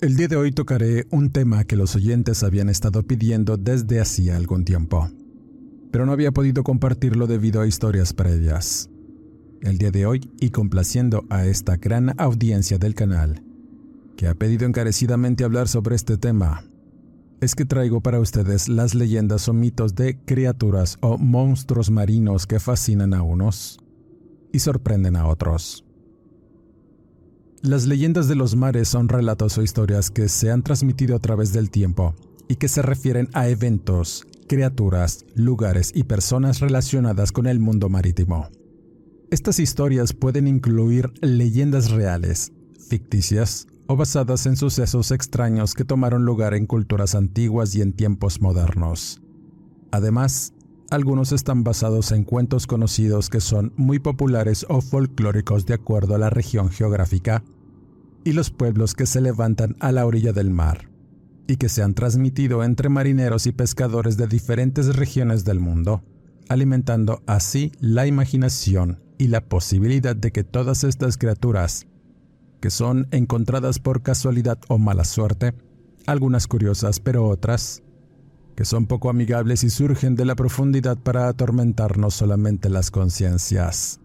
El día de hoy tocaré un tema que los oyentes habían estado pidiendo desde hacía algún tiempo, pero no había podido compartirlo debido a historias previas. El día de hoy, y complaciendo a esta gran audiencia del canal, que ha pedido encarecidamente hablar sobre este tema, es que traigo para ustedes las leyendas o mitos de criaturas o monstruos marinos que fascinan a unos y sorprenden a otros. Las leyendas de los mares son relatos o historias que se han transmitido a través del tiempo y que se refieren a eventos, criaturas, lugares y personas relacionadas con el mundo marítimo. Estas historias pueden incluir leyendas reales, ficticias o basadas en sucesos extraños que tomaron lugar en culturas antiguas y en tiempos modernos. Además, algunos están basados en cuentos conocidos que son muy populares o folclóricos de acuerdo a la región geográfica y los pueblos que se levantan a la orilla del mar, y que se han transmitido entre marineros y pescadores de diferentes regiones del mundo, alimentando así la imaginación y la posibilidad de que todas estas criaturas, que son encontradas por casualidad o mala suerte, algunas curiosas pero otras, que son poco amigables y surgen de la profundidad para atormentar no solamente las conciencias,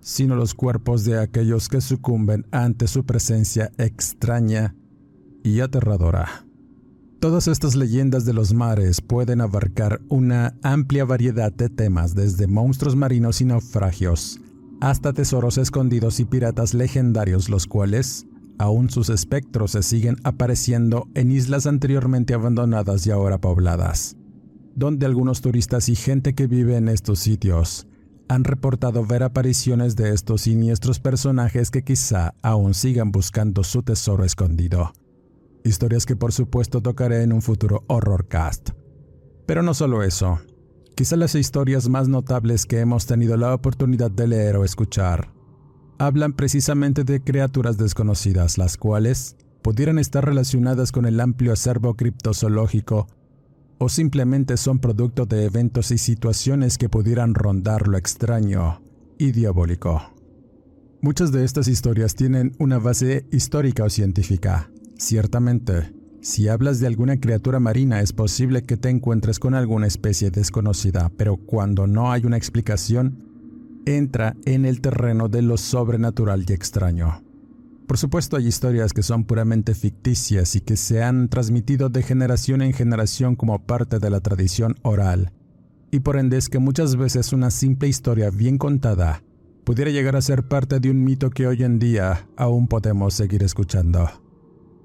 sino los cuerpos de aquellos que sucumben ante su presencia extraña y aterradora. Todas estas leyendas de los mares pueden abarcar una amplia variedad de temas desde monstruos marinos y naufragios hasta tesoros escondidos y piratas legendarios los cuales, aún sus espectros se siguen apareciendo en islas anteriormente abandonadas y ahora pobladas, donde algunos turistas y gente que vive en estos sitios han reportado ver apariciones de estos siniestros personajes que quizá aún sigan buscando su tesoro escondido. Historias que por supuesto tocaré en un futuro horrorcast. Pero no solo eso, quizá las historias más notables que hemos tenido la oportunidad de leer o escuchar hablan precisamente de criaturas desconocidas, las cuales pudieran estar relacionadas con el amplio acervo criptozoológico o simplemente son producto de eventos y situaciones que pudieran rondar lo extraño y diabólico. Muchas de estas historias tienen una base histórica o científica. Ciertamente, si hablas de alguna criatura marina es posible que te encuentres con alguna especie desconocida, pero cuando no hay una explicación, entra en el terreno de lo sobrenatural y extraño. Por supuesto hay historias que son puramente ficticias y que se han transmitido de generación en generación como parte de la tradición oral, y por ende es que muchas veces una simple historia bien contada pudiera llegar a ser parte de un mito que hoy en día aún podemos seguir escuchando.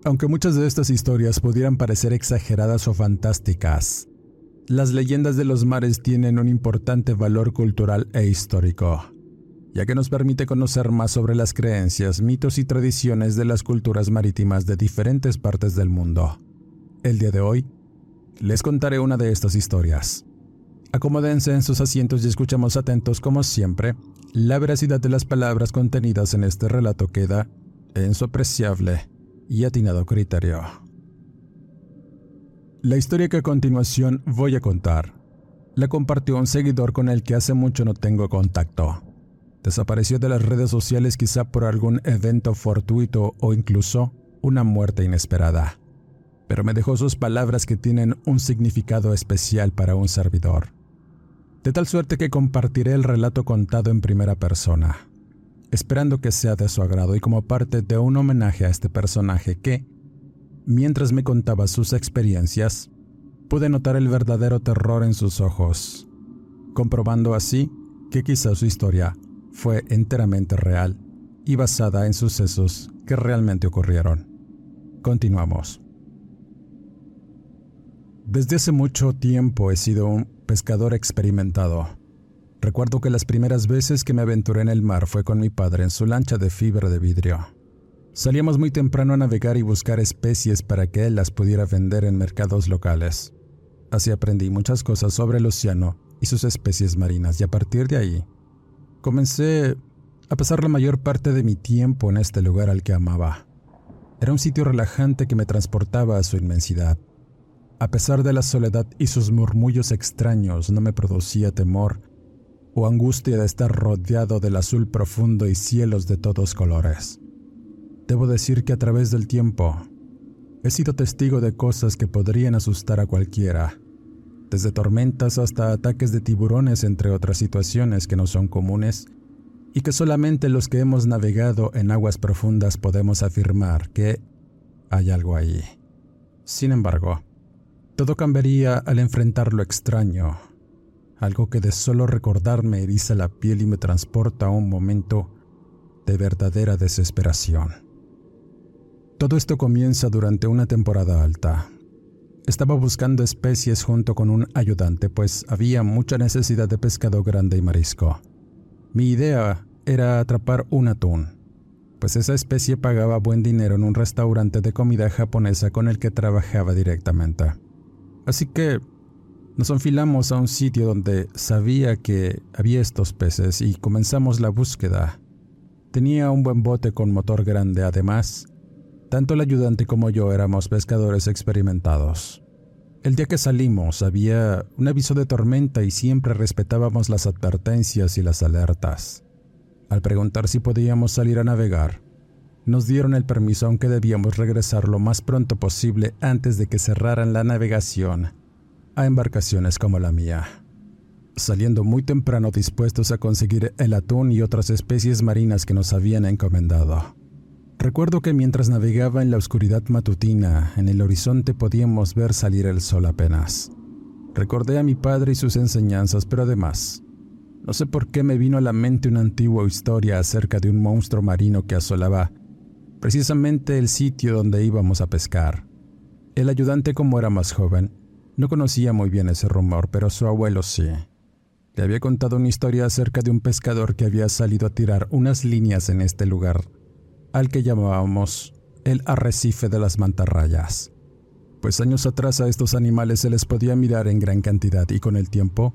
Aunque muchas de estas historias pudieran parecer exageradas o fantásticas, las leyendas de los mares tienen un importante valor cultural e histórico, ya que nos permite conocer más sobre las creencias, mitos y tradiciones de las culturas marítimas de diferentes partes del mundo. El día de hoy, les contaré una de estas historias. Acomódense en sus asientos y escuchemos atentos como siempre. La veracidad de las palabras contenidas en este relato queda en su apreciable y atinado criterio. La historia que a continuación voy a contar la compartió un seguidor con el que hace mucho no tengo contacto. Desapareció de las redes sociales quizá por algún evento fortuito o incluso una muerte inesperada. Pero me dejó sus palabras que tienen un significado especial para un servidor. De tal suerte que compartiré el relato contado en primera persona, esperando que sea de su agrado y como parte de un homenaje a este personaje que, mientras me contaba sus experiencias, pude notar el verdadero terror en sus ojos, comprobando así que quizá su historia fue enteramente real y basada en sucesos que realmente ocurrieron. Continuamos. Desde hace mucho tiempo he sido un pescador experimentado. Recuerdo que las primeras veces que me aventuré en el mar fue con mi padre en su lancha de fibra de vidrio. Salíamos muy temprano a navegar y buscar especies para que él las pudiera vender en mercados locales. Así aprendí muchas cosas sobre el océano y sus especies marinas y a partir de ahí comencé a pasar la mayor parte de mi tiempo en este lugar al que amaba. Era un sitio relajante que me transportaba a su inmensidad. A pesar de la soledad y sus murmullos extraños, no me producía temor o angustia de estar rodeado del azul profundo y cielos de todos colores. Debo decir que a través del tiempo he sido testigo de cosas que podrían asustar a cualquiera, desde tormentas hasta ataques de tiburones, entre otras situaciones que no son comunes y que solamente los que hemos navegado en aguas profundas podemos afirmar que hay algo ahí. Sin embargo, todo cambiaría al enfrentar lo extraño, algo que de solo recordarme eriza la piel y me transporta a un momento de verdadera desesperación. Todo esto comienza durante una temporada alta. Estaba buscando especies junto con un ayudante, pues había mucha necesidad de pescado grande y marisco. Mi idea era atrapar un atún, pues esa especie pagaba buen dinero en un restaurante de comida japonesa con el que trabajaba directamente. Así que nos enfilamos a un sitio donde sabía que había estos peces y comenzamos la búsqueda. Tenía un buen bote con motor grande, además, tanto el ayudante como yo éramos pescadores experimentados. El día que salimos había un aviso de tormenta y siempre respetábamos las advertencias y las alertas. Al preguntar si podíamos salir a navegar, nos dieron el permiso aunque debíamos regresar lo más pronto posible antes de que cerraran la navegación a embarcaciones como la mía. Saliendo muy temprano dispuestos a conseguir el atún y otras especies marinas que nos habían encomendado. Recuerdo que mientras navegaba en la oscuridad matutina, en el horizonte podíamos ver salir el sol apenas. Recordé a mi padre y sus enseñanzas, pero además, no sé por qué me vino a la mente una antigua historia acerca de un monstruo marino que asolaba precisamente el sitio donde íbamos a pescar. El ayudante, como era más joven, no conocía muy bien ese rumor, pero su abuelo sí. Le había contado una historia acerca de un pescador que había salido a tirar unas líneas en este lugar al que llamábamos el arrecife de las mantarrayas, pues años atrás a estos animales se les podía mirar en gran cantidad y con el tiempo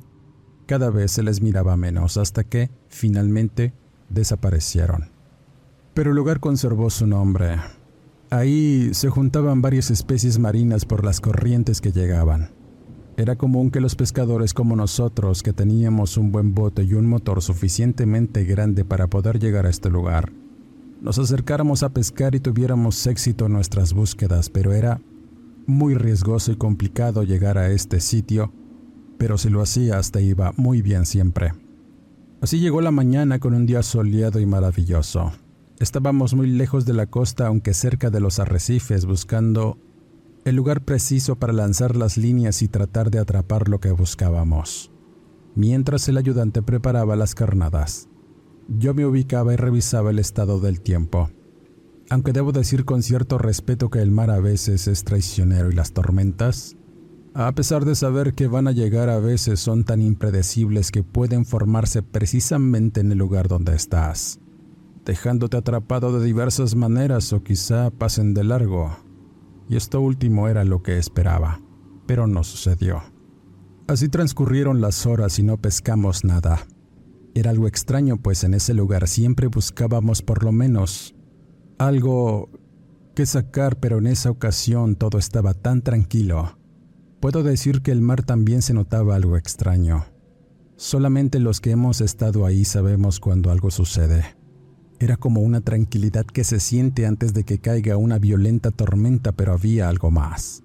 cada vez se les miraba menos hasta que, finalmente, desaparecieron. Pero el lugar conservó su nombre. Ahí se juntaban varias especies marinas por las corrientes que llegaban. Era común que los pescadores como nosotros, que teníamos un buen bote y un motor suficientemente grande para poder llegar a este lugar, nos acercáramos a pescar y tuviéramos éxito en nuestras búsquedas, pero era muy riesgoso y complicado llegar a este sitio, pero si lo hacías te iba muy bien siempre. Así llegó la mañana con un día soleado y maravilloso. Estábamos muy lejos de la costa, aunque cerca de los arrecifes, buscando el lugar preciso para lanzar las líneas y tratar de atrapar lo que buscábamos, mientras el ayudante preparaba las carnadas. Yo me ubicaba y revisaba el estado del tiempo. Aunque debo decir con cierto respeto que el mar a veces es traicionero y las tormentas, a pesar de saber que van a llegar a veces son tan impredecibles que pueden formarse precisamente en el lugar donde estás, dejándote atrapado de diversas maneras o quizá pasen de largo. Y esto último era lo que esperaba, pero no sucedió. Así transcurrieron las horas y no pescamos nada. Era algo extraño, pues en ese lugar siempre buscábamos por lo menos algo que sacar, pero en esa ocasión todo estaba tan tranquilo. Puedo decir que el mar también se notaba algo extraño. Solamente los que hemos estado ahí sabemos cuando algo sucede. Era como una tranquilidad que se siente antes de que caiga una violenta tormenta, pero había algo más.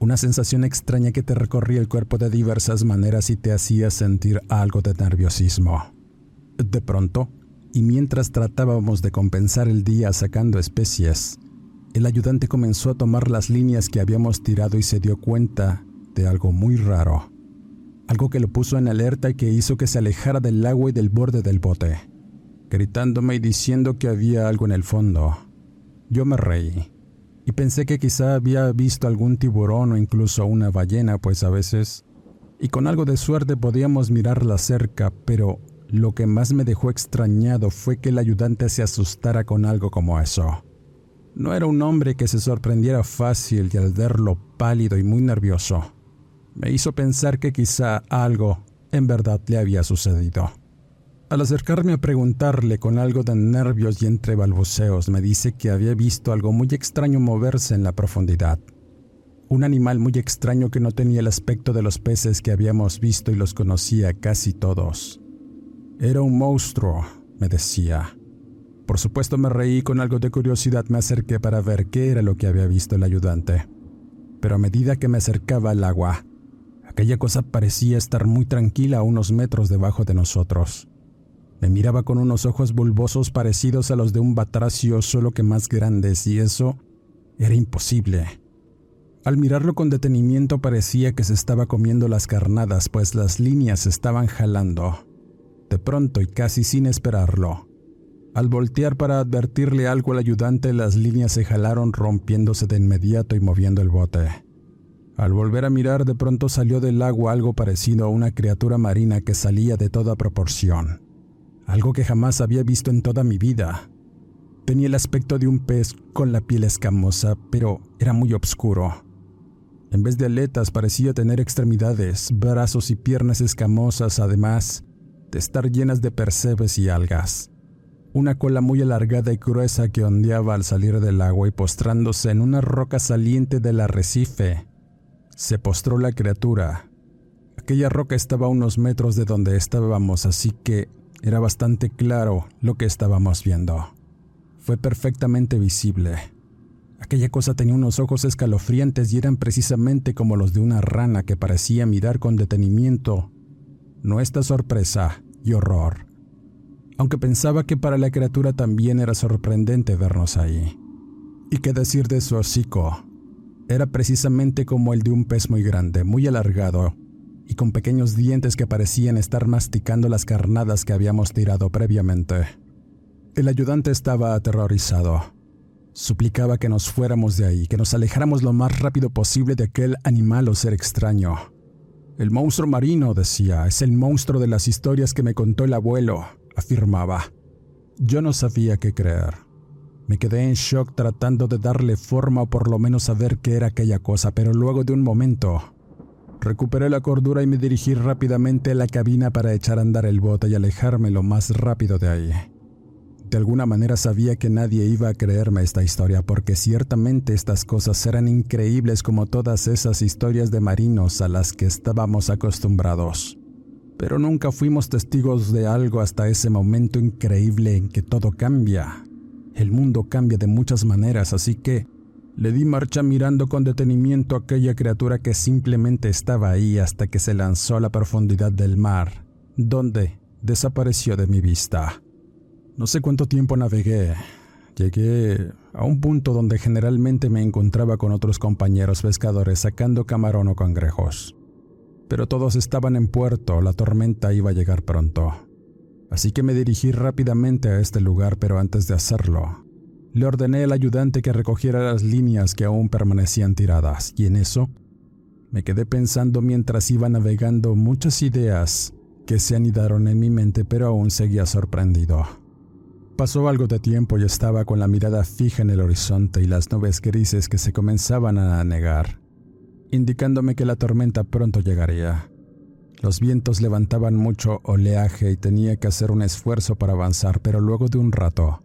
Una sensación extraña que te recorría el cuerpo de diversas maneras y te hacía sentir algo de nerviosismo. De pronto, y mientras tratábamos de compensar el día sacando especies, el ayudante comenzó a tomar las líneas que habíamos tirado y se dio cuenta de algo muy raro. Algo que lo puso en alerta y que hizo que se alejara del agua y del borde del bote, gritándome y diciendo que había algo en el fondo. Yo me reí y pensé que quizá había visto algún tiburón o incluso una ballena, pues a veces, y con algo de suerte podíamos mirarla cerca, pero lo que más me dejó extrañado fue que el ayudante se asustara con algo como eso. No era un hombre que se sorprendiera fácil y al verlo pálido y muy nervioso, me hizo pensar que quizá algo en verdad le había sucedido. Al acercarme a preguntarle con algo de nervios y entre balbuceos, me dice que había visto algo muy extraño moverse en la profundidad. Un animal muy extraño que no tenía el aspecto de los peces que habíamos visto y los conocía casi todos. Era un monstruo, me decía. Por supuesto me reí con algo de curiosidad me acerqué para ver qué era lo que había visto el ayudante. Pero a medida que me acercaba al agua, Aquella cosa parecía estar muy tranquila a unos metros debajo de nosotros. Me miraba con unos ojos bulbosos parecidos a los de un batracio, solo que más grandes, y eso era imposible. Al mirarlo con detenimiento parecía que se estaba comiendo las carnadas, pues las líneas estaban jalando. De pronto y casi sin esperarlo. Al voltear para advertirle algo al ayudante, las líneas se jalaron rompiéndose de inmediato y moviendo el bote. Al volver a mirar, de pronto salió del agua algo parecido a una criatura marina que salía de toda proporción. Algo que jamás había visto en toda mi vida. Tenía el aspecto de un pez con la piel escamosa, pero era muy oscuro. En vez de aletas parecía tener extremidades, brazos y piernas escamosas, además de estar llenas de percebes y algas. Una cola muy alargada y gruesa que ondeaba al salir del agua y postrándose en una roca saliente del arrecife se postró la criatura. Aquella roca estaba a unos metros de donde estábamos, así que era bastante claro lo que estábamos viendo. Fue perfectamente visible. Aquella cosa tenía unos ojos escalofriantes y eran precisamente como los de una rana que parecía mirar con detenimiento nuestra sorpresa y horror. Aunque pensaba que para la criatura también era sorprendente vernos ahí. ¿Y qué decir de su hocico? Era precisamente como el de un pez muy grande, muy alargado, y con pequeños dientes que parecían estar masticando las carnadas que habíamos tirado previamente. El ayudante estaba aterrorizado. Suplicaba que nos fuéramos de ahí, que nos alejáramos lo más rápido posible de aquel animal o ser extraño. El monstruo marino, decía, es el monstruo de las historias que me contó el abuelo, afirmaba. Yo no sabía qué creer. Me quedé en shock tratando de darle forma o por lo menos saber qué era aquella cosa, pero luego de un momento recuperé la cordura y me dirigí rápidamente a la cabina para echar a andar el bote y alejarme lo más rápido de ahí. De alguna manera sabía que nadie iba a creerme esta historia porque ciertamente estas cosas eran increíbles como todas esas historias de marinos a las que estábamos acostumbrados. Pero nunca fuimos testigos de algo hasta ese momento increíble en que todo cambia el mundo cambia de muchas maneras, así que le di marcha mirando con detenimiento a aquella criatura que simplemente estaba ahí hasta que se lanzó a la profundidad del mar, donde desapareció de mi vista. No sé cuánto tiempo navegué. Llegué a un punto donde generalmente me encontraba con otros compañeros pescadores sacando camarón o cangrejos. Pero todos estaban en puerto, la tormenta iba a llegar pronto. Así que me dirigí rápidamente a este lugar, pero antes de hacerlo, le ordené al ayudante que recogiera las líneas que aún permanecían tiradas, y en eso me quedé pensando mientras iba navegando muchas ideas que se anidaron en mi mente, pero aún seguía sorprendido. Pasó algo de tiempo y estaba con la mirada fija en el horizonte y las nubes grises que se comenzaban a anegar, indicándome que la tormenta pronto llegaría. Los vientos levantaban mucho oleaje y tenía que hacer un esfuerzo para avanzar, pero luego de un rato,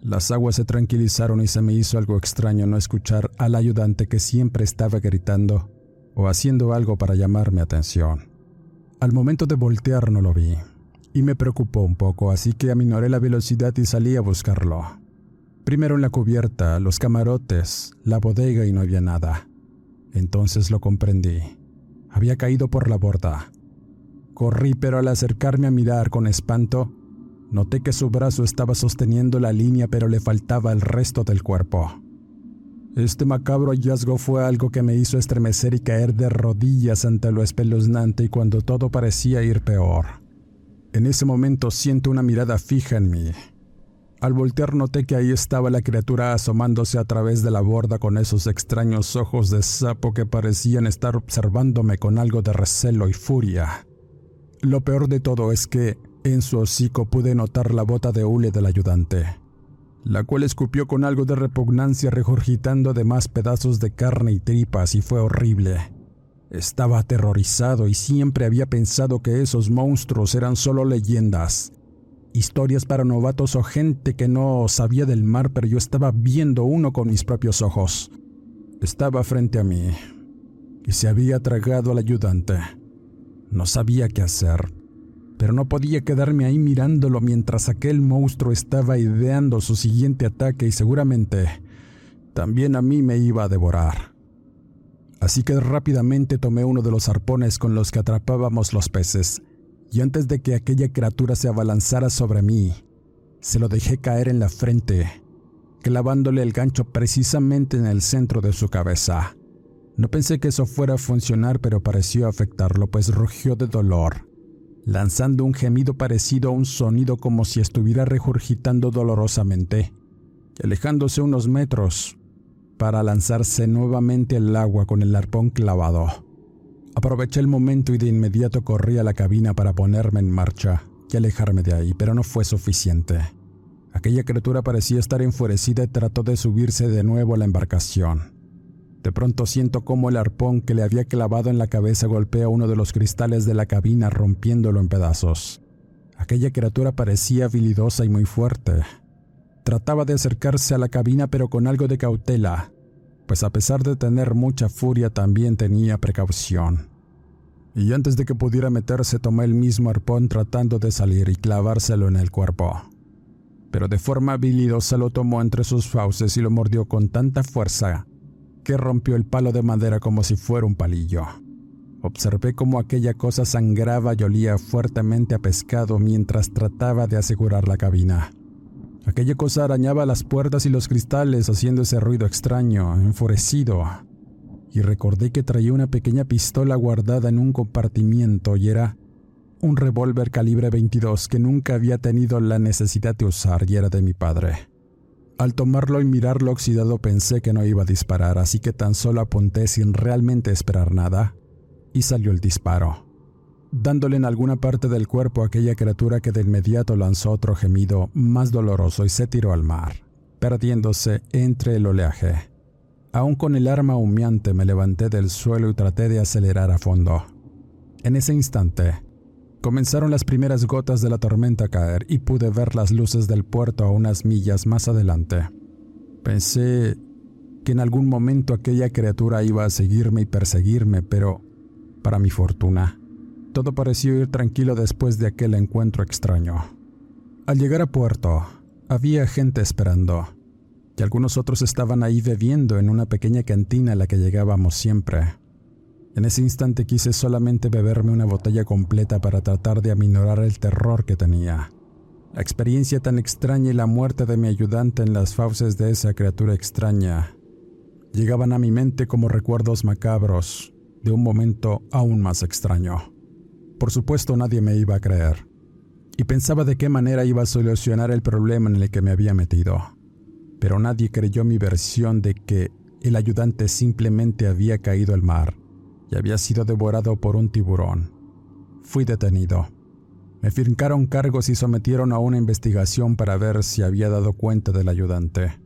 las aguas se tranquilizaron y se me hizo algo extraño no escuchar al ayudante que siempre estaba gritando o haciendo algo para llamarme atención. Al momento de voltear no lo vi, y me preocupó un poco, así que aminoré la velocidad y salí a buscarlo. Primero en la cubierta, los camarotes, la bodega y no había nada. Entonces lo comprendí. Había caído por la borda. Corrí, pero al acercarme a mirar con espanto, noté que su brazo estaba sosteniendo la línea, pero le faltaba el resto del cuerpo. Este macabro hallazgo fue algo que me hizo estremecer y caer de rodillas ante lo espeluznante y cuando todo parecía ir peor. En ese momento siento una mirada fija en mí. Al voltear noté que ahí estaba la criatura asomándose a través de la borda con esos extraños ojos de sapo que parecían estar observándome con algo de recelo y furia. Lo peor de todo es que en su hocico pude notar la bota de hule del ayudante la cual escupió con algo de repugnancia regurgitando además pedazos de carne y tripas y fue horrible. Estaba aterrorizado y siempre había pensado que esos monstruos eran solo leyendas, historias para novatos o gente que no sabía del mar, pero yo estaba viendo uno con mis propios ojos. Estaba frente a mí y se había tragado al ayudante. No sabía qué hacer pero no podía quedarme ahí mirándolo mientras aquel monstruo estaba ideando su siguiente ataque y seguramente también a mí me iba a devorar. Así que rápidamente tomé uno de los arpones con los que atrapábamos los peces, y antes de que aquella criatura se abalanzara sobre mí, se lo dejé caer en la frente, clavándole el gancho precisamente en el centro de su cabeza. No pensé que eso fuera a funcionar, pero pareció afectarlo, pues rugió de dolor lanzando un gemido parecido a un sonido como si estuviera regurgitando dolorosamente, y alejándose unos metros para lanzarse nuevamente al agua con el arpón clavado. Aproveché el momento y de inmediato corrí a la cabina para ponerme en marcha y alejarme de ahí, pero no fue suficiente. Aquella criatura parecía estar enfurecida y trató de subirse de nuevo a la embarcación. De pronto siento cómo el arpón que le había clavado en la cabeza golpea uno de los cristales de la cabina rompiéndolo en pedazos. Aquella criatura parecía habilidosa y muy fuerte. Trataba de acercarse a la cabina pero con algo de cautela, pues a pesar de tener mucha furia también tenía precaución. Y antes de que pudiera meterse tomé el mismo arpón tratando de salir y clavárselo en el cuerpo. Pero de forma habilidosa lo tomó entre sus fauces y lo mordió con tanta fuerza que rompió el palo de madera como si fuera un palillo. Observé cómo aquella cosa sangraba y olía fuertemente a pescado mientras trataba de asegurar la cabina. Aquella cosa arañaba las puertas y los cristales haciendo ese ruido extraño, enfurecido. Y recordé que traía una pequeña pistola guardada en un compartimiento y era un revólver calibre 22 que nunca había tenido la necesidad de usar y era de mi padre. Al tomarlo y mirarlo oxidado pensé que no iba a disparar, así que tan solo apunté sin realmente esperar nada, y salió el disparo, dándole en alguna parte del cuerpo a aquella criatura que de inmediato lanzó otro gemido más doloroso y se tiró al mar, perdiéndose entre el oleaje. Aún con el arma humeante me levanté del suelo y traté de acelerar a fondo. En ese instante, Comenzaron las primeras gotas de la tormenta a caer y pude ver las luces del puerto a unas millas más adelante. Pensé que en algún momento aquella criatura iba a seguirme y perseguirme, pero, para mi fortuna, todo pareció ir tranquilo después de aquel encuentro extraño. Al llegar a puerto, había gente esperando, y algunos otros estaban ahí bebiendo en una pequeña cantina a la que llegábamos siempre. En ese instante quise solamente beberme una botella completa para tratar de aminorar el terror que tenía. La experiencia tan extraña y la muerte de mi ayudante en las fauces de esa criatura extraña llegaban a mi mente como recuerdos macabros de un momento aún más extraño. Por supuesto nadie me iba a creer, y pensaba de qué manera iba a solucionar el problema en el que me había metido. Pero nadie creyó mi versión de que el ayudante simplemente había caído al mar y había sido devorado por un tiburón. Fui detenido. Me fincaron cargos y sometieron a una investigación para ver si había dado cuenta del ayudante.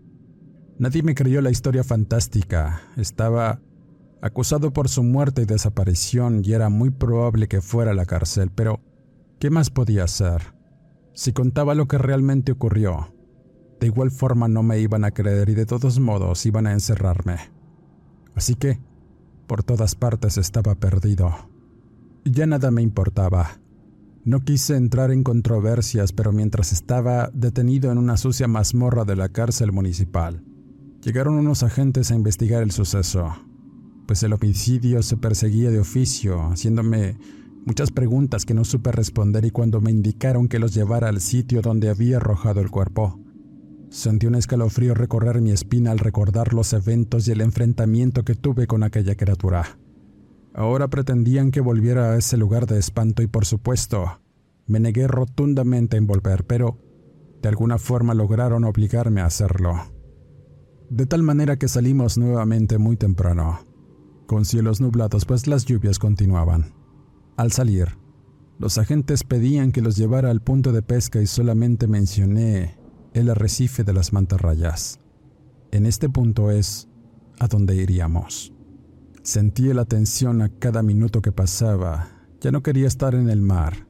Nadie me creyó la historia fantástica. Estaba acusado por su muerte y desaparición y era muy probable que fuera a la cárcel, pero ¿qué más podía hacer? Si contaba lo que realmente ocurrió, de igual forma no me iban a creer y de todos modos iban a encerrarme. Así que por todas partes estaba perdido. Ya nada me importaba. No quise entrar en controversias, pero mientras estaba detenido en una sucia mazmorra de la cárcel municipal, llegaron unos agentes a investigar el suceso, pues el homicidio se perseguía de oficio, haciéndome muchas preguntas que no supe responder y cuando me indicaron que los llevara al sitio donde había arrojado el cuerpo, Sentí un escalofrío recorrer mi espina al recordar los eventos y el enfrentamiento que tuve con aquella criatura. Ahora pretendían que volviera a ese lugar de espanto y por supuesto, me negué rotundamente a envolver, pero de alguna forma lograron obligarme a hacerlo. De tal manera que salimos nuevamente muy temprano, con cielos nublados pues las lluvias continuaban. Al salir, los agentes pedían que los llevara al punto de pesca y solamente mencioné el arrecife de las mantarrayas. En este punto es a donde iríamos. Sentí la tensión a cada minuto que pasaba. Ya no quería estar en el mar.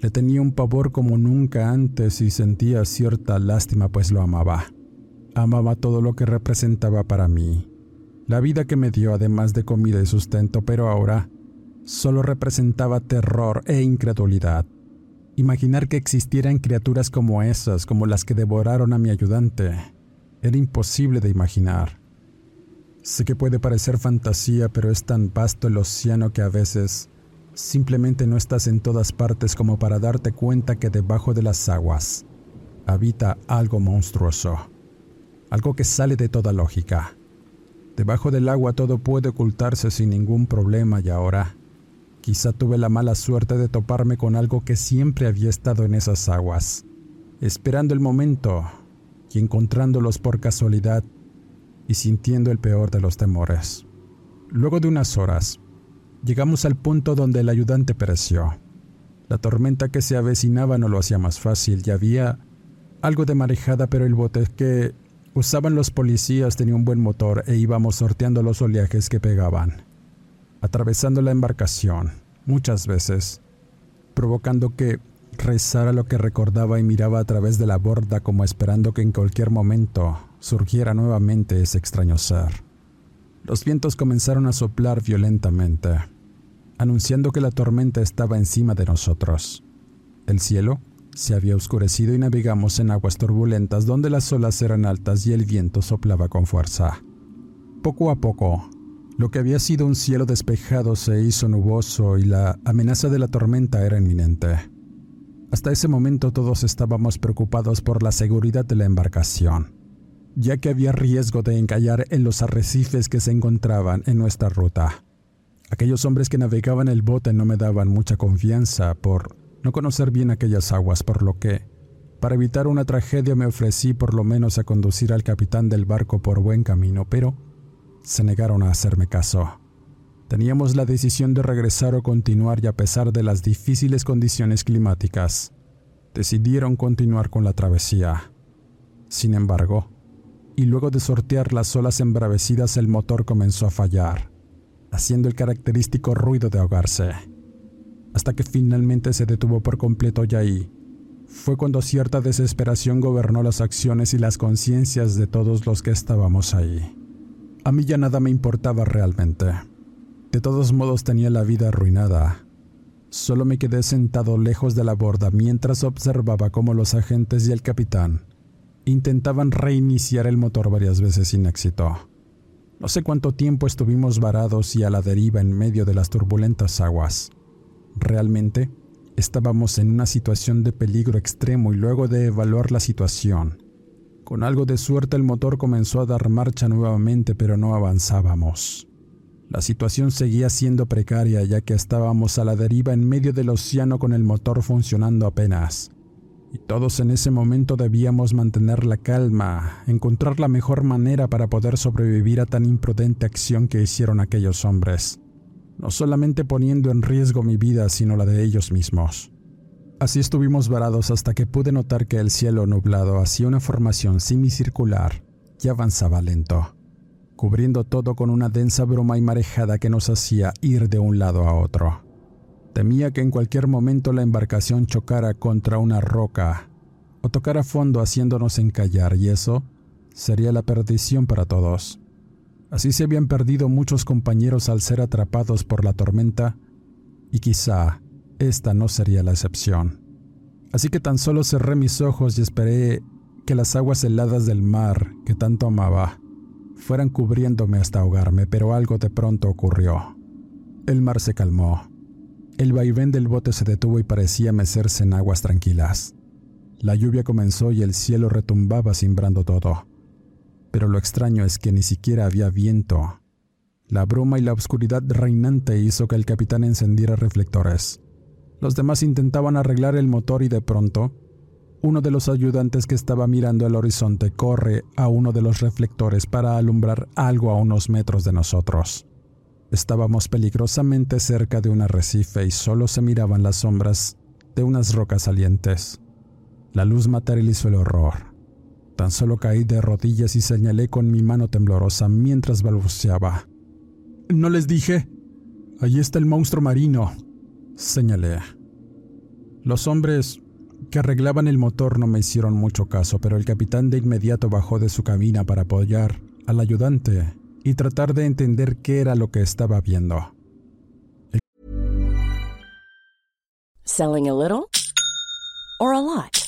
Le tenía un pavor como nunca antes y sentía cierta lástima pues lo amaba. Amaba todo lo que representaba para mí. La vida que me dio además de comida y sustento, pero ahora solo representaba terror e incredulidad. Imaginar que existieran criaturas como esas, como las que devoraron a mi ayudante, era imposible de imaginar. Sé que puede parecer fantasía, pero es tan vasto el océano que a veces Simplemente no estás en todas partes como para darte cuenta que debajo de las aguas habita algo monstruoso, algo que sale de toda lógica. Debajo del agua todo puede ocultarse sin ningún problema y ahora quizá tuve la mala suerte de toparme con algo que siempre había estado en esas aguas, esperando el momento y encontrándolos por casualidad y sintiendo el peor de los temores. Luego de unas horas, Llegamos al punto donde el ayudante pereció. La tormenta que se avecinaba no lo hacía más fácil y había algo de marejada, pero el bote que usaban los policías tenía un buen motor e íbamos sorteando los oleajes que pegaban, atravesando la embarcación, muchas veces, provocando que rezara lo que recordaba y miraba a través de la borda como esperando que en cualquier momento surgiera nuevamente ese extraño ser. Los vientos comenzaron a soplar violentamente, anunciando que la tormenta estaba encima de nosotros. El cielo se había oscurecido y navegamos en aguas turbulentas donde las olas eran altas y el viento soplaba con fuerza. Poco a poco, lo que había sido un cielo despejado se hizo nuboso y la amenaza de la tormenta era inminente. Hasta ese momento todos estábamos preocupados por la seguridad de la embarcación ya que había riesgo de encallar en los arrecifes que se encontraban en nuestra ruta. Aquellos hombres que navegaban el bote no me daban mucha confianza por no conocer bien aquellas aguas, por lo que, para evitar una tragedia, me ofrecí por lo menos a conducir al capitán del barco por buen camino, pero se negaron a hacerme caso. Teníamos la decisión de regresar o continuar y a pesar de las difíciles condiciones climáticas, decidieron continuar con la travesía. Sin embargo, y luego de sortear las olas embravecidas el motor comenzó a fallar, haciendo el característico ruido de ahogarse, hasta que finalmente se detuvo por completo y ahí fue cuando cierta desesperación gobernó las acciones y las conciencias de todos los que estábamos ahí. A mí ya nada me importaba realmente. De todos modos tenía la vida arruinada. Solo me quedé sentado lejos de la borda mientras observaba cómo los agentes y el capitán intentaban reiniciar el motor varias veces sin éxito. No sé cuánto tiempo estuvimos varados y a la deriva en medio de las turbulentas aguas. Realmente estábamos en una situación de peligro extremo y luego de evaluar la situación, con algo de suerte el motor comenzó a dar marcha nuevamente pero no avanzábamos. La situación seguía siendo precaria ya que estábamos a la deriva en medio del océano con el motor funcionando apenas y todos en ese momento debíamos mantener la calma, encontrar la mejor manera para poder sobrevivir a tan imprudente acción que hicieron aquellos hombres, no solamente poniendo en riesgo mi vida, sino la de ellos mismos. Así estuvimos varados hasta que pude notar que el cielo nublado hacía una formación semicircular y avanzaba lento, cubriendo todo con una densa bruma y marejada que nos hacía ir de un lado a otro. Temía que en cualquier momento la embarcación chocara contra una roca o tocara fondo haciéndonos encallar y eso sería la perdición para todos. Así se habían perdido muchos compañeros al ser atrapados por la tormenta y quizá esta no sería la excepción. Así que tan solo cerré mis ojos y esperé que las aguas heladas del mar que tanto amaba fueran cubriéndome hasta ahogarme, pero algo de pronto ocurrió. El mar se calmó el vaivén del bote se detuvo y parecía mecerse en aguas tranquilas. La lluvia comenzó y el cielo retumbaba cimbrando todo. Pero lo extraño es que ni siquiera había viento. La bruma y la oscuridad reinante hizo que el capitán encendiera reflectores. Los demás intentaban arreglar el motor y de pronto, uno de los ayudantes que estaba mirando el horizonte corre a uno de los reflectores para alumbrar algo a unos metros de nosotros. Estábamos peligrosamente cerca de un arrecife y solo se miraban las sombras de unas rocas salientes. La luz materializó el horror. Tan solo caí de rodillas y señalé con mi mano temblorosa mientras balbuceaba. No les dije. Allí está el monstruo marino. Señalé. Los hombres que arreglaban el motor no me hicieron mucho caso, pero el capitán de inmediato bajó de su cabina para apoyar al ayudante y tratar de entender qué era lo que estaba viendo. Selling a little or a lot?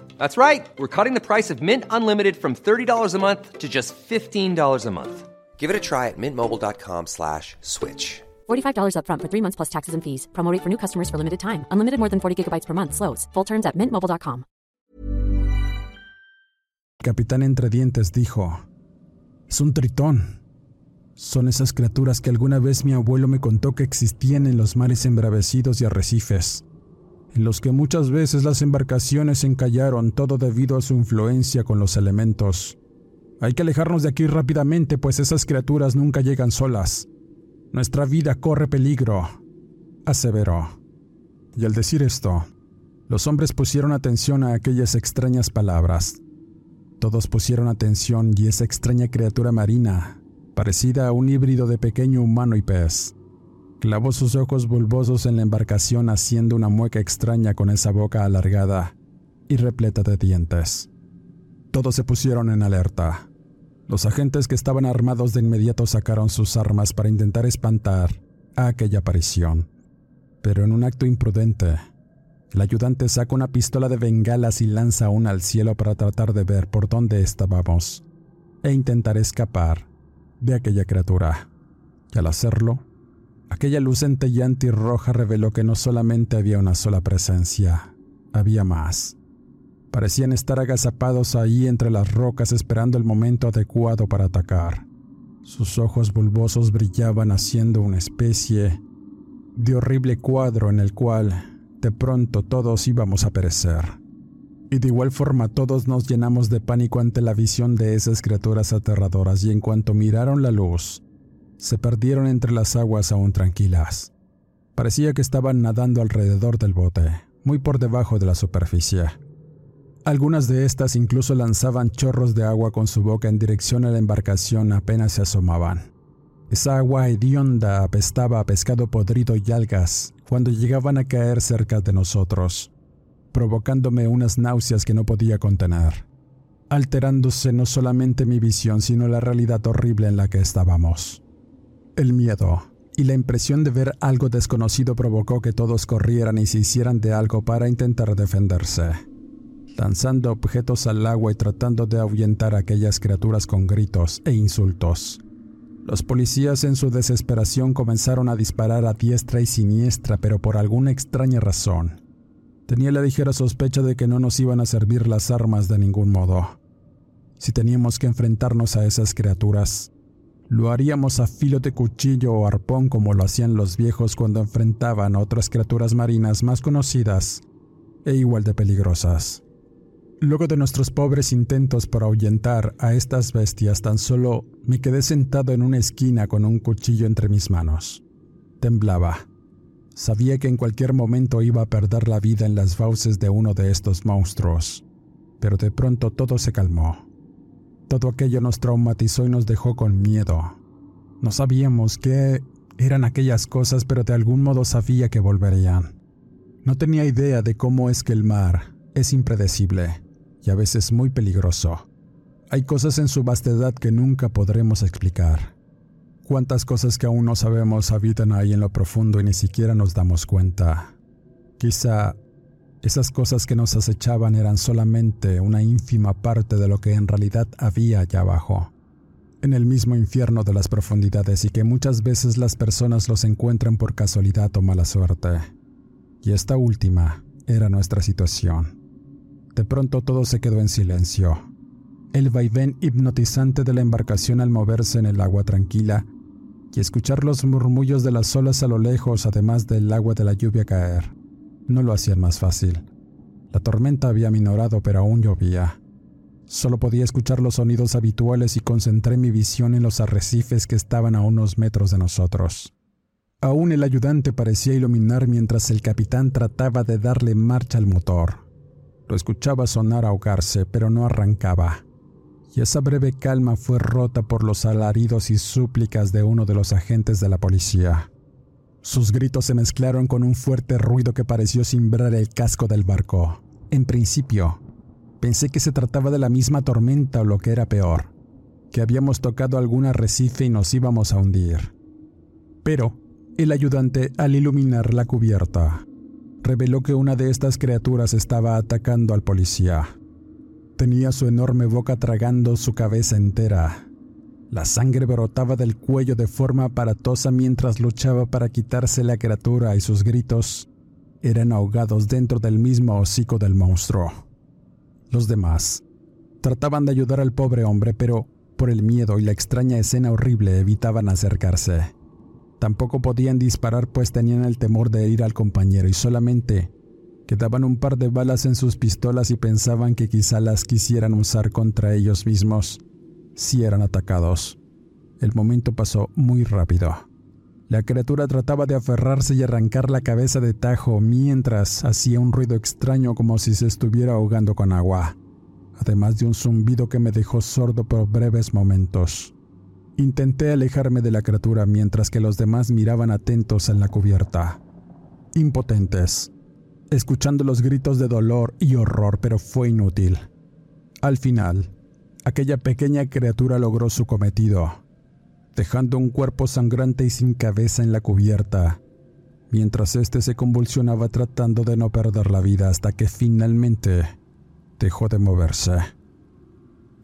That's right. We're cutting the price of Mint Unlimited from $30 a month to just $15 a month. Give it a try at mintmobile.com slash switch. $45 upfront for three months plus taxes and fees. Promo rate for new customers for limited time. Unlimited more than 40 gigabytes per month. Slows. Full terms at mintmobile.com. capitán entre dientes dijo, es un tritón. Son esas criaturas que alguna vez mi abuelo me contó que existían en los mares embravecidos y arrecifes en los que muchas veces las embarcaciones encallaron todo debido a su influencia con los elementos. Hay que alejarnos de aquí rápidamente, pues esas criaturas nunca llegan solas. Nuestra vida corre peligro, aseveró. Y al decir esto, los hombres pusieron atención a aquellas extrañas palabras. Todos pusieron atención y esa extraña criatura marina, parecida a un híbrido de pequeño humano y pez, Clavó sus ojos bulbosos en la embarcación haciendo una mueca extraña con esa boca alargada y repleta de dientes. Todos se pusieron en alerta. Los agentes que estaban armados de inmediato sacaron sus armas para intentar espantar a aquella aparición. Pero en un acto imprudente, el ayudante saca una pistola de bengalas y lanza una al cielo para tratar de ver por dónde estábamos e intentar escapar de aquella criatura. Y al hacerlo, Aquella luz centellante y roja reveló que no solamente había una sola presencia, había más. Parecían estar agazapados ahí entre las rocas esperando el momento adecuado para atacar. Sus ojos bulbosos brillaban haciendo una especie de horrible cuadro en el cual de pronto todos íbamos a perecer. Y de igual forma todos nos llenamos de pánico ante la visión de esas criaturas aterradoras y en cuanto miraron la luz, se perdieron entre las aguas aún tranquilas. Parecía que estaban nadando alrededor del bote, muy por debajo de la superficie. Algunas de estas incluso lanzaban chorros de agua con su boca en dirección a la embarcación apenas se asomaban. Esa agua hedionda apestaba a pescado podrido y algas cuando llegaban a caer cerca de nosotros, provocándome unas náuseas que no podía contener, alterándose no solamente mi visión, sino la realidad horrible en la que estábamos. El miedo y la impresión de ver algo desconocido provocó que todos corrieran y se hicieran de algo para intentar defenderse, lanzando objetos al agua y tratando de ahuyentar a aquellas criaturas con gritos e insultos. Los policías en su desesperación comenzaron a disparar a diestra y siniestra, pero por alguna extraña razón. Tenía la ligera sospecha de que no nos iban a servir las armas de ningún modo. Si teníamos que enfrentarnos a esas criaturas, lo haríamos a filo de cuchillo o arpón como lo hacían los viejos cuando enfrentaban a otras criaturas marinas más conocidas e igual de peligrosas. Luego de nuestros pobres intentos por ahuyentar a estas bestias, tan solo me quedé sentado en una esquina con un cuchillo entre mis manos. Temblaba. Sabía que en cualquier momento iba a perder la vida en las fauces de uno de estos monstruos, pero de pronto todo se calmó. Todo aquello nos traumatizó y nos dejó con miedo. No sabíamos qué eran aquellas cosas, pero de algún modo sabía que volverían. No tenía idea de cómo es que el mar es impredecible y a veces muy peligroso. Hay cosas en su vastedad que nunca podremos explicar. Cuántas cosas que aún no sabemos habitan ahí en lo profundo y ni siquiera nos damos cuenta. Quizá esas cosas que nos acechaban eran solamente una ínfima parte de lo que en realidad había allá abajo, en el mismo infierno de las profundidades y que muchas veces las personas los encuentran por casualidad o mala suerte. Y esta última era nuestra situación. De pronto todo se quedó en silencio. El vaivén hipnotizante de la embarcación al moverse en el agua tranquila y escuchar los murmullos de las olas a lo lejos, además del agua de la lluvia caer, no lo hacían más fácil. La tormenta había minorado, pero aún llovía. Solo podía escuchar los sonidos habituales y concentré mi visión en los arrecifes que estaban a unos metros de nosotros. Aún el ayudante parecía iluminar mientras el capitán trataba de darle marcha al motor. Lo escuchaba sonar ahogarse, pero no arrancaba. Y esa breve calma fue rota por los alaridos y súplicas de uno de los agentes de la policía. Sus gritos se mezclaron con un fuerte ruido que pareció cimbrar el casco del barco. En principio, pensé que se trataba de la misma tormenta o lo que era peor, que habíamos tocado algún arrecife y nos íbamos a hundir. Pero el ayudante, al iluminar la cubierta, reveló que una de estas criaturas estaba atacando al policía. Tenía su enorme boca tragando su cabeza entera. La sangre brotaba del cuello de forma aparatosa mientras luchaba para quitarse la criatura y sus gritos eran ahogados dentro del mismo hocico del monstruo. Los demás trataban de ayudar al pobre hombre, pero por el miedo y la extraña escena horrible evitaban acercarse. Tampoco podían disparar pues tenían el temor de herir al compañero y solamente quedaban un par de balas en sus pistolas y pensaban que quizá las quisieran usar contra ellos mismos si eran atacados. El momento pasó muy rápido. La criatura trataba de aferrarse y arrancar la cabeza de tajo mientras hacía un ruido extraño como si se estuviera ahogando con agua, además de un zumbido que me dejó sordo por breves momentos. Intenté alejarme de la criatura mientras que los demás miraban atentos en la cubierta, impotentes, escuchando los gritos de dolor y horror, pero fue inútil. Al final, aquella pequeña criatura logró su cometido, dejando un cuerpo sangrante y sin cabeza en la cubierta, mientras éste se convulsionaba tratando de no perder la vida hasta que finalmente dejó de moverse.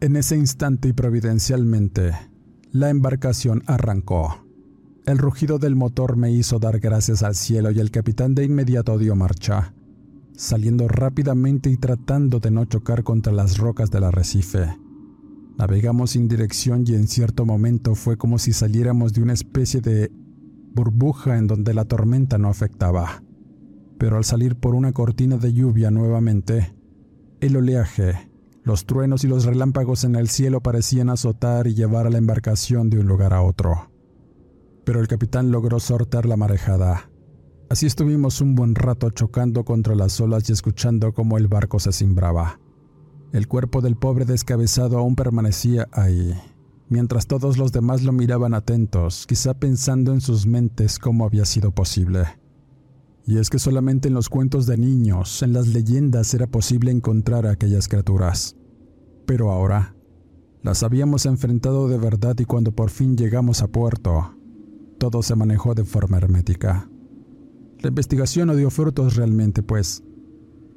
En ese instante y providencialmente, la embarcación arrancó. El rugido del motor me hizo dar gracias al cielo y el capitán de inmediato dio marcha, saliendo rápidamente y tratando de no chocar contra las rocas del arrecife. Navegamos sin dirección y en cierto momento fue como si saliéramos de una especie de burbuja en donde la tormenta no afectaba. Pero al salir por una cortina de lluvia nuevamente, el oleaje los truenos y los relámpagos en el cielo parecían azotar y llevar a la embarcación de un lugar a otro. Pero el capitán logró sortear la marejada. Así estuvimos un buen rato chocando contra las olas y escuchando cómo el barco se cimbraba. El cuerpo del pobre descabezado aún permanecía ahí, mientras todos los demás lo miraban atentos, quizá pensando en sus mentes cómo había sido posible. Y es que solamente en los cuentos de niños, en las leyendas, era posible encontrar a aquellas criaturas. Pero ahora, las habíamos enfrentado de verdad y cuando por fin llegamos a puerto, todo se manejó de forma hermética. La investigación no dio frutos realmente, pues,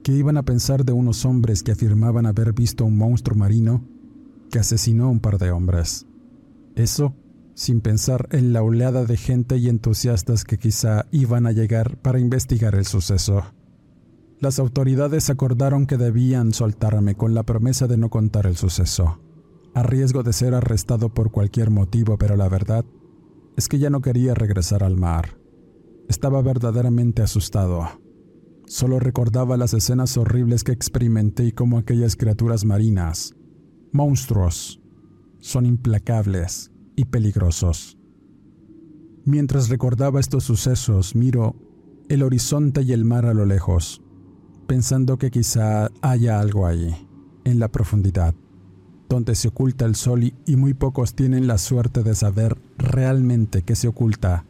¿qué iban a pensar de unos hombres que afirmaban haber visto un monstruo marino que asesinó a un par de hombres? Eso sin pensar en la oleada de gente y entusiastas que quizá iban a llegar para investigar el suceso. Las autoridades acordaron que debían soltarme con la promesa de no contar el suceso, a riesgo de ser arrestado por cualquier motivo, pero la verdad es que ya no quería regresar al mar. Estaba verdaderamente asustado. Solo recordaba las escenas horribles que experimenté y cómo aquellas criaturas marinas, monstruos, son implacables y peligrosos. Mientras recordaba estos sucesos, miro el horizonte y el mar a lo lejos, pensando que quizá haya algo ahí, en la profundidad, donde se oculta el sol y, muy pocos tienen la suerte de saber realmente qué se oculta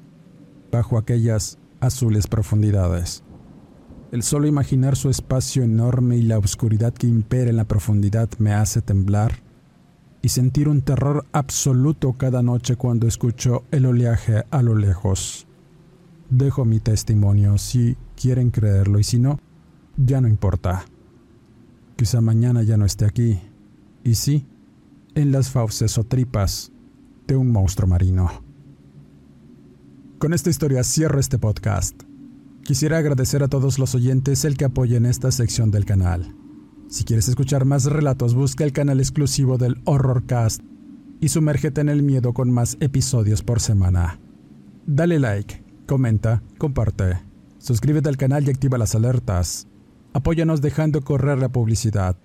bajo aquellas azules profundidades. El solo imaginar su espacio enorme y la oscuridad que impera en la profundidad me hace temblar y sentir un terror absoluto cada noche cuando escucho el oleaje a lo lejos. Dejo mi testimonio si quieren creerlo y si no, ya no importa. Quizá mañana ya no esté aquí. Y sí, en las fauces o tripas de un monstruo marino. Con esta historia cierro este podcast. Quisiera agradecer a todos los oyentes el que apoyen esta sección del canal. Si quieres escuchar más relatos, busca el canal exclusivo del Horrorcast y sumérgete en el miedo con más episodios por semana. Dale like, comenta, comparte, suscríbete al canal y activa las alertas. Apóyanos dejando correr la publicidad.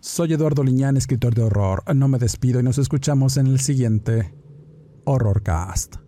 Soy Eduardo Liñán, escritor de horror. No me despido y nos escuchamos en el siguiente Horrorcast.